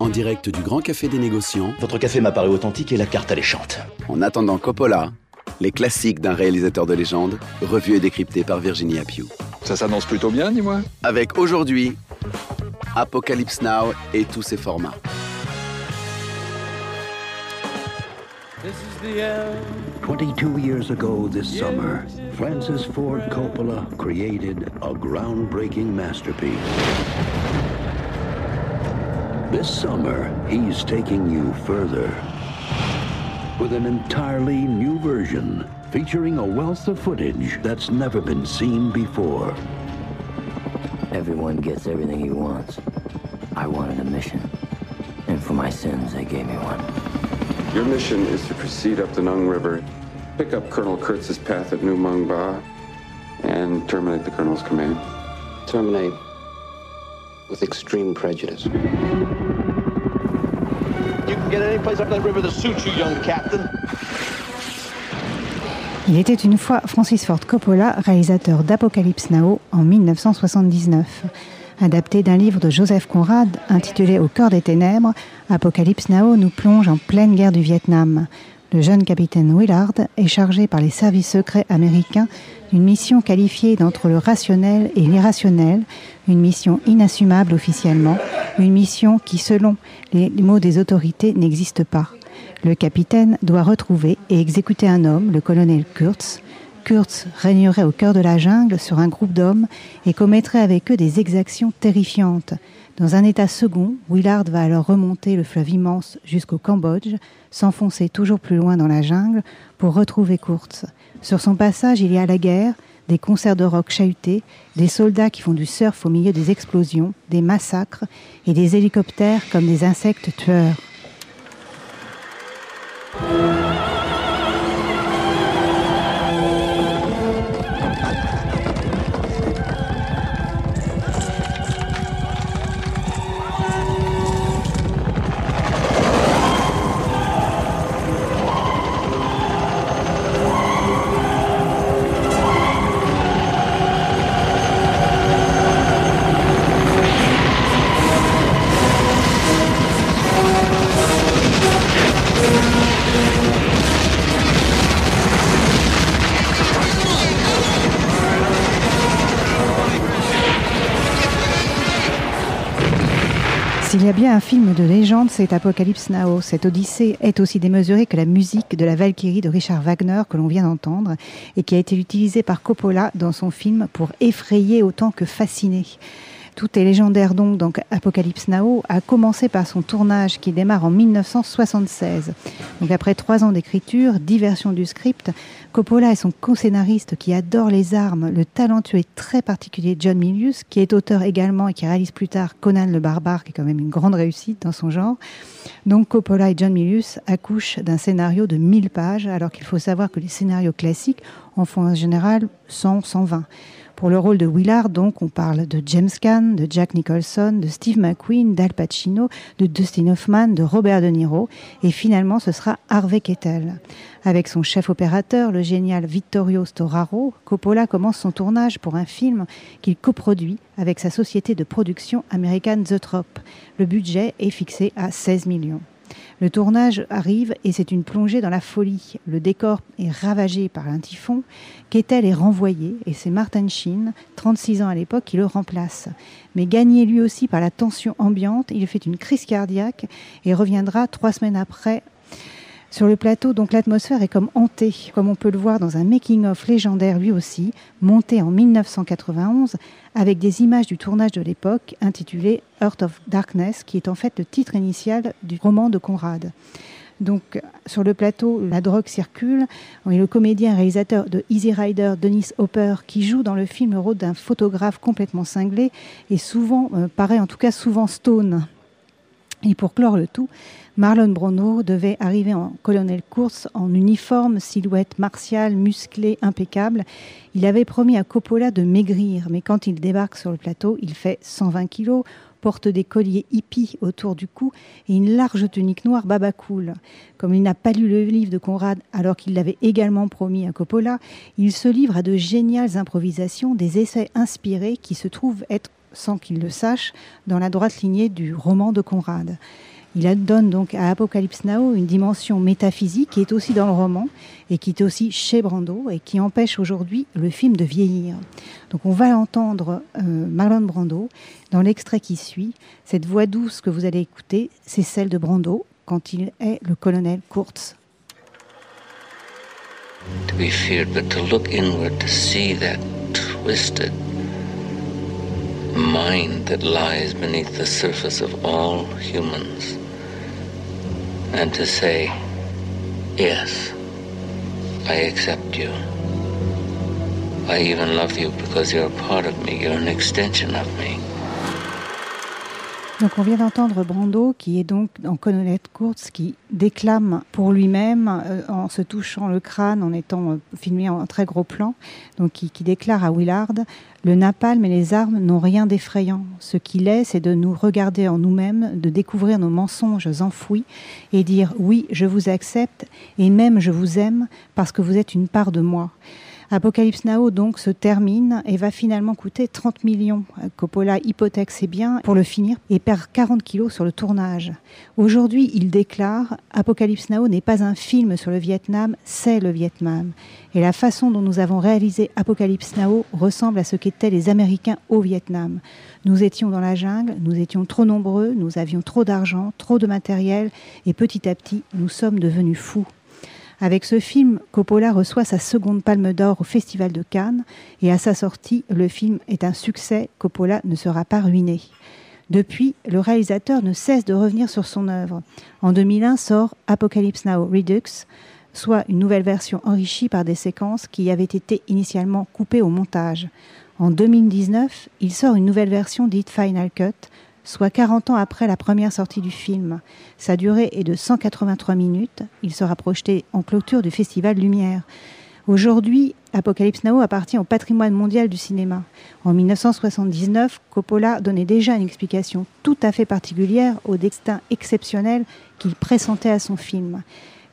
En direct du Grand Café des Négociants, Votre café m'a paru authentique et la carte alléchante. en attendant Coppola, les classiques d'un réalisateur de légende, revus et décryptés par Virginie Appiou. Ça s'annonce plutôt bien, dis-moi. Avec aujourd'hui Apocalypse Now et tous ses formats. 22 years ago this summer, Francis Ford Coppola created a groundbreaking masterpiece. This summer, he's taking you further with an entirely new version featuring a wealth of footage that's never been seen before. Everyone gets everything he wants. I wanted a mission. And for my sins, they gave me one. Your mission is to proceed up the Nung River, pick up Colonel Kurtz's path at New Mung Ba, and terminate the Colonel's command. Terminate with extreme prejudice. You can get any place up that river that suits you, young captain. Il était une fois Francis Ford Coppola, réalisateur d'Apocalypse Now en 1979. Adapté d'un livre de Joseph Conrad intitulé Au cœur des ténèbres, Apocalypse Now nous plonge en pleine guerre du Vietnam. Le jeune capitaine Willard est chargé par les services secrets américains d'une mission qualifiée d'entre le rationnel et l'irrationnel, une mission inassumable officiellement, une mission qui, selon les mots des autorités, n'existe pas. Le capitaine doit retrouver et exécuter un homme, le colonel Kurtz. Kurtz régnerait au cœur de la jungle sur un groupe d'hommes et commettrait avec eux des exactions terrifiantes. Dans un état second, Willard va alors remonter le fleuve immense jusqu'au Cambodge, s'enfoncer toujours plus loin dans la jungle pour retrouver Kurtz. Sur son passage, il y a la guerre, des concerts de rock chahutés, des soldats qui font du surf au milieu des explosions, des massacres et des hélicoptères comme des insectes tueurs. Bien un film de légende, c'est Apocalypse Now. Cette odyssée est aussi démesurée que la musique de la Valkyrie de Richard Wagner que l'on vient d'entendre et qui a été utilisée par Coppola dans son film pour effrayer autant que fasciner. Tout est légendaire donc, donc Apocalypse Now a commencé par son tournage qui démarre en 1976. Donc après trois ans d'écriture, diversion du script, Coppola et son co-scénariste qui adore les armes, le talentueux et très particulier John Milius, qui est auteur également et qui réalise plus tard Conan le barbare, qui est quand même une grande réussite dans son genre. Donc Coppola et John Milius accouchent d'un scénario de 1000 pages, alors qu'il faut savoir que les scénarios classiques en font en général 100, 120. Pour le rôle de Willard, donc, on parle de James Caan, de Jack Nicholson, de Steve McQueen, d'Al Pacino, de Dustin Hoffman, de Robert De Niro, et finalement ce sera Harvey Keitel. Avec son chef opérateur, le génial Vittorio Storaro, Coppola commence son tournage pour un film qu'il coproduit avec sa société de production American The Trop. Le budget est fixé à 16 millions. Le tournage arrive et c'est une plongée dans la folie. Le décor est ravagé par un typhon. Kettel est renvoyé et c'est Martin Sheen, 36 ans à l'époque, qui le remplace. Mais gagné lui aussi par la tension ambiante, il fait une crise cardiaque et reviendra trois semaines après sur le plateau, donc l'atmosphère est comme hantée, comme on peut le voir dans un making-of légendaire lui aussi, monté en 1991, avec des images du tournage de l'époque, intitulé Earth of Darkness, qui est en fait le titre initial du roman de Conrad. Donc, sur le plateau, la drogue circule. Et le comédien réalisateur de Easy Rider, Dennis Hopper, qui joue dans le film le rôle d'un photographe complètement cinglé et souvent, euh, paraît en tout cas souvent stone. Et pour clore le tout, Marlon Brando devait arriver en colonel course en uniforme, silhouette martiale, musclée, impeccable. Il avait promis à Coppola de maigrir, mais quand il débarque sur le plateau, il fait 120 kilos, porte des colliers hippies autour du cou et une large tunique noire babacool. Comme il n'a pas lu le livre de Conrad alors qu'il l'avait également promis à Coppola, il se livre à de géniales improvisations, des essais inspirés qui se trouvent être, sans qu'il le sache, dans la droite lignée du roman de Conrad. Il donne donc à Apocalypse Now une dimension métaphysique qui est aussi dans le roman et qui est aussi chez Brando et qui empêche aujourd'hui le film de vieillir. Donc on va entendre euh, Marlon Brando dans l'extrait qui suit. Cette voix douce que vous allez écouter, c'est celle de Brando quand il est le colonel Kurtz. To be feared, but to look inward, to see that twisted mind that lies beneath the surface of all humans. and to say, Yes, I accept you. I even love you because you're a part of me, you're an extension of me. Donc on vient d'entendre Brando qui est donc en Colonette Kurtz qui déclame pour lui-même euh, en se touchant le crâne en étant euh, filmé en très gros plan donc qui, qui, déclare à Willard le napalm et les armes n'ont rien d'effrayant. Ce qu'il est c'est de nous regarder en nous-mêmes de découvrir nos mensonges enfouis et dire oui je vous accepte et même je vous aime parce que vous êtes une part de moi Apocalypse Now donc se termine et va finalement coûter 30 millions. Coppola hypothèque ses biens pour le finir et perd 40 kilos sur le tournage. Aujourd'hui, il déclare Apocalypse Now n'est pas un film sur le Vietnam, c'est le Vietnam. Et la façon dont nous avons réalisé Apocalypse Now ressemble à ce qu'étaient les Américains au Vietnam. Nous étions dans la jungle, nous étions trop nombreux, nous avions trop d'argent, trop de matériel, et petit à petit, nous sommes devenus fous. Avec ce film, Coppola reçoit sa seconde palme d'or au Festival de Cannes et à sa sortie, le film est un succès. Coppola ne sera pas ruiné. Depuis, le réalisateur ne cesse de revenir sur son œuvre. En 2001 sort Apocalypse Now Redux, soit une nouvelle version enrichie par des séquences qui avaient été initialement coupées au montage. En 2019, il sort une nouvelle version dite Final Cut, soit 40 ans après la première sortie du film. Sa durée est de 183 minutes. Il sera projeté en clôture du Festival Lumière. Aujourd'hui, Apocalypse Now appartient au patrimoine mondial du cinéma. En 1979, Coppola donnait déjà une explication tout à fait particulière au destin exceptionnel qu'il pressentait à son film.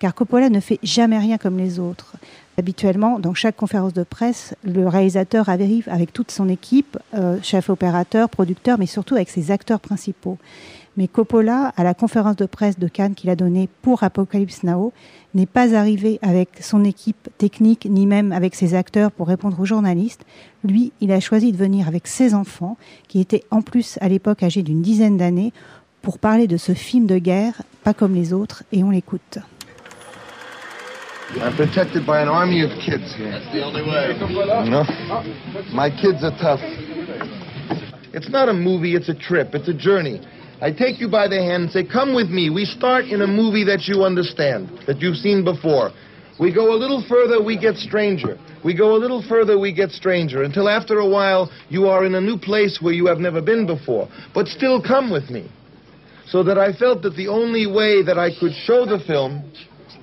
Car Coppola ne fait jamais rien comme les autres. Habituellement, dans chaque conférence de presse, le réalisateur arrive avec toute son équipe, euh, chef opérateur, producteur, mais surtout avec ses acteurs principaux. Mais Coppola, à la conférence de presse de Cannes qu'il a donnée pour Apocalypse Now, n'est pas arrivé avec son équipe technique, ni même avec ses acteurs pour répondre aux journalistes. Lui, il a choisi de venir avec ses enfants, qui étaient en plus à l'époque âgés d'une dizaine d'années, pour parler de ce film de guerre, pas comme les autres, et on l'écoute. I'm protected by an army of kids here. That's the only way. You know? My kids are tough. It's not a movie, it's a trip, it's a journey. I take you by the hand and say, come with me. We start in a movie that you understand, that you've seen before. We go a little further, we get stranger. We go a little further, we get stranger, until after a while you are in a new place where you have never been before. But still come with me. So that I felt that the only way that I could show the film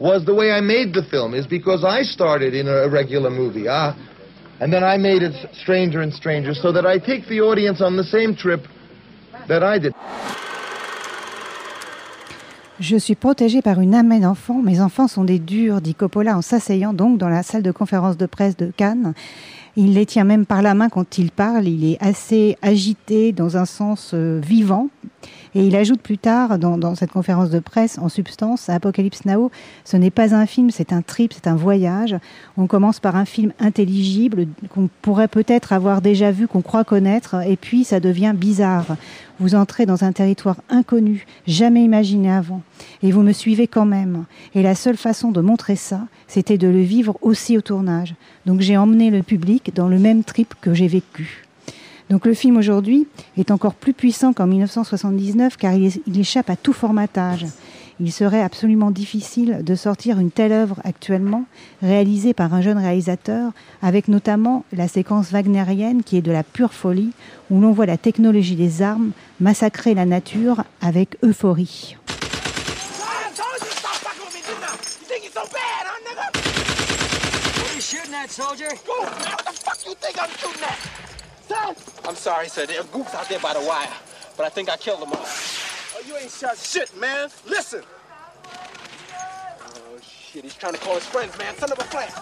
was the way I made the film, is because I started in a regular movie. Ah, and then I made it stranger and stranger, so that I take the audience on the same trip that I did. Je suis protégée par une âme d'enfant. Mes enfants sont des durs, dit Coppola en s'asseyant donc dans la salle de conférence de presse de Cannes. Il les tient même par la main quand il parle. Il est assez agité dans un sens euh, vivant. Et il ajoute plus tard, dans, cette conférence de presse, en substance, Apocalypse Now, ce n'est pas un film, c'est un trip, c'est un voyage. On commence par un film intelligible qu'on pourrait peut-être avoir déjà vu, qu'on croit connaître, et puis ça devient bizarre. Vous entrez dans un territoire inconnu, jamais imaginé avant, et vous me suivez quand même. Et la seule façon de montrer ça, c'était de le vivre aussi au tournage. Donc j'ai emmené le public dans le même trip que j'ai vécu. Donc le film aujourd'hui est encore plus puissant qu'en 1979 car il, échappe à tout formatage. il serait absolument difficile de sortir une telle œuvre actuellement, réalisée par un jeune réalisateur, avec notamment la séquence wagnérienne qui est de la pure folie, où l'on voit la technologie des armes massacrer la nature avec euphorie. I'm sorry, sir. There are goops out there by the wire, but I think I killed them all. Oh, you ain't shot shit, man. Listen. Oh, shit. He's trying to call his friends, man. Send him a flash.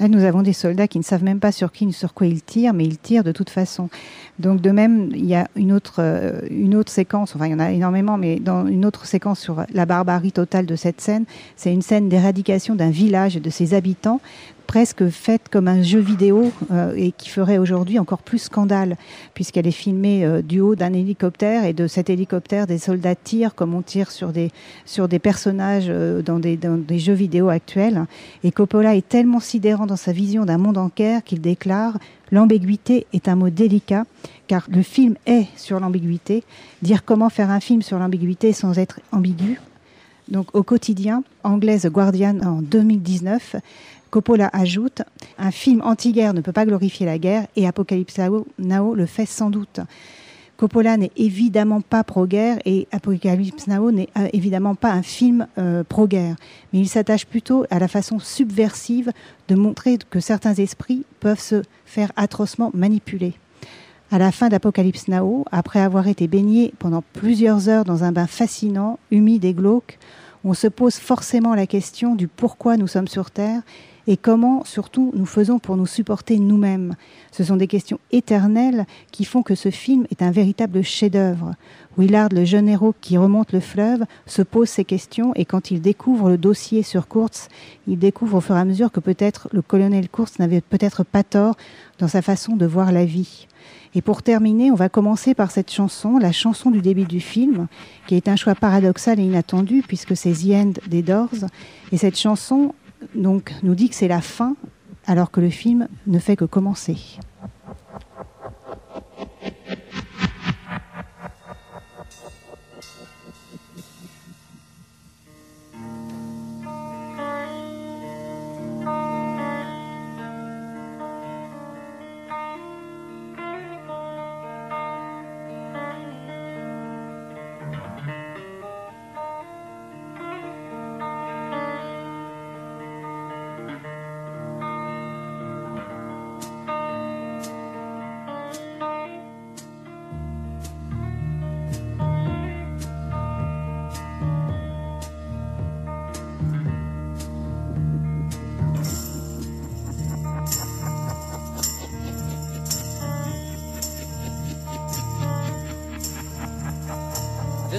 Là, nous avons des soldats qui ne savent même pas sur qui ni sur quoi ils tirent, mais ils tirent de toute façon. Donc, de même, il y a une autre, euh, une autre séquence, enfin, il y en a énormément, mais dans une autre séquence sur la barbarie totale de cette scène, c'est une scène d'éradication d'un village et de ses habitants presque faite comme un jeu vidéo euh, et qui ferait aujourd'hui encore plus scandale puisqu'elle est filmée euh, du haut d'un hélicoptère et de cet hélicoptère des soldats tirent comme on tire sur des sur des personnages euh, dans, des, dans des jeux vidéo actuels. Et Coppola est tellement sidérant dans sa vision d'un monde en guerre qu'il déclare l'ambiguïté est un mot délicat car le film est sur l'ambiguïté. Dire comment faire un film sur l'ambiguïté sans être ambigu donc au quotidien, anglaise Guardian en 2019, Coppola ajoute Un film anti-guerre ne peut pas glorifier la guerre et Apocalypse Now le fait sans doute. Coppola n'est évidemment pas pro-guerre et Apocalypse Now n'est euh, évidemment pas un film euh, pro-guerre, mais il s'attache plutôt à la façon subversive de montrer que certains esprits peuvent se faire atrocement manipuler. À la fin d'Apocalypse Now, après avoir été baigné pendant plusieurs heures dans un bain fascinant, humide et glauque, on se pose forcément la question du pourquoi nous sommes sur Terre et comment surtout nous faisons pour nous supporter nous-mêmes? Ce sont des questions éternelles qui font que ce film est un véritable chef-d'œuvre. Willard, le jeune héros qui remonte le fleuve, se pose ces questions et quand il découvre le dossier sur Kurtz, il découvre au fur et à mesure que peut-être le colonel Kurtz n'avait peut-être pas tort dans sa façon de voir la vie. Et pour terminer, on va commencer par cette chanson, la chanson du début du film, qui est un choix paradoxal et inattendu puisque c'est The End des Doors. Et cette chanson, donc nous dit que c'est la fin alors que le film ne fait que commencer.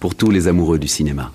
Pour tous les amoureux du cinéma.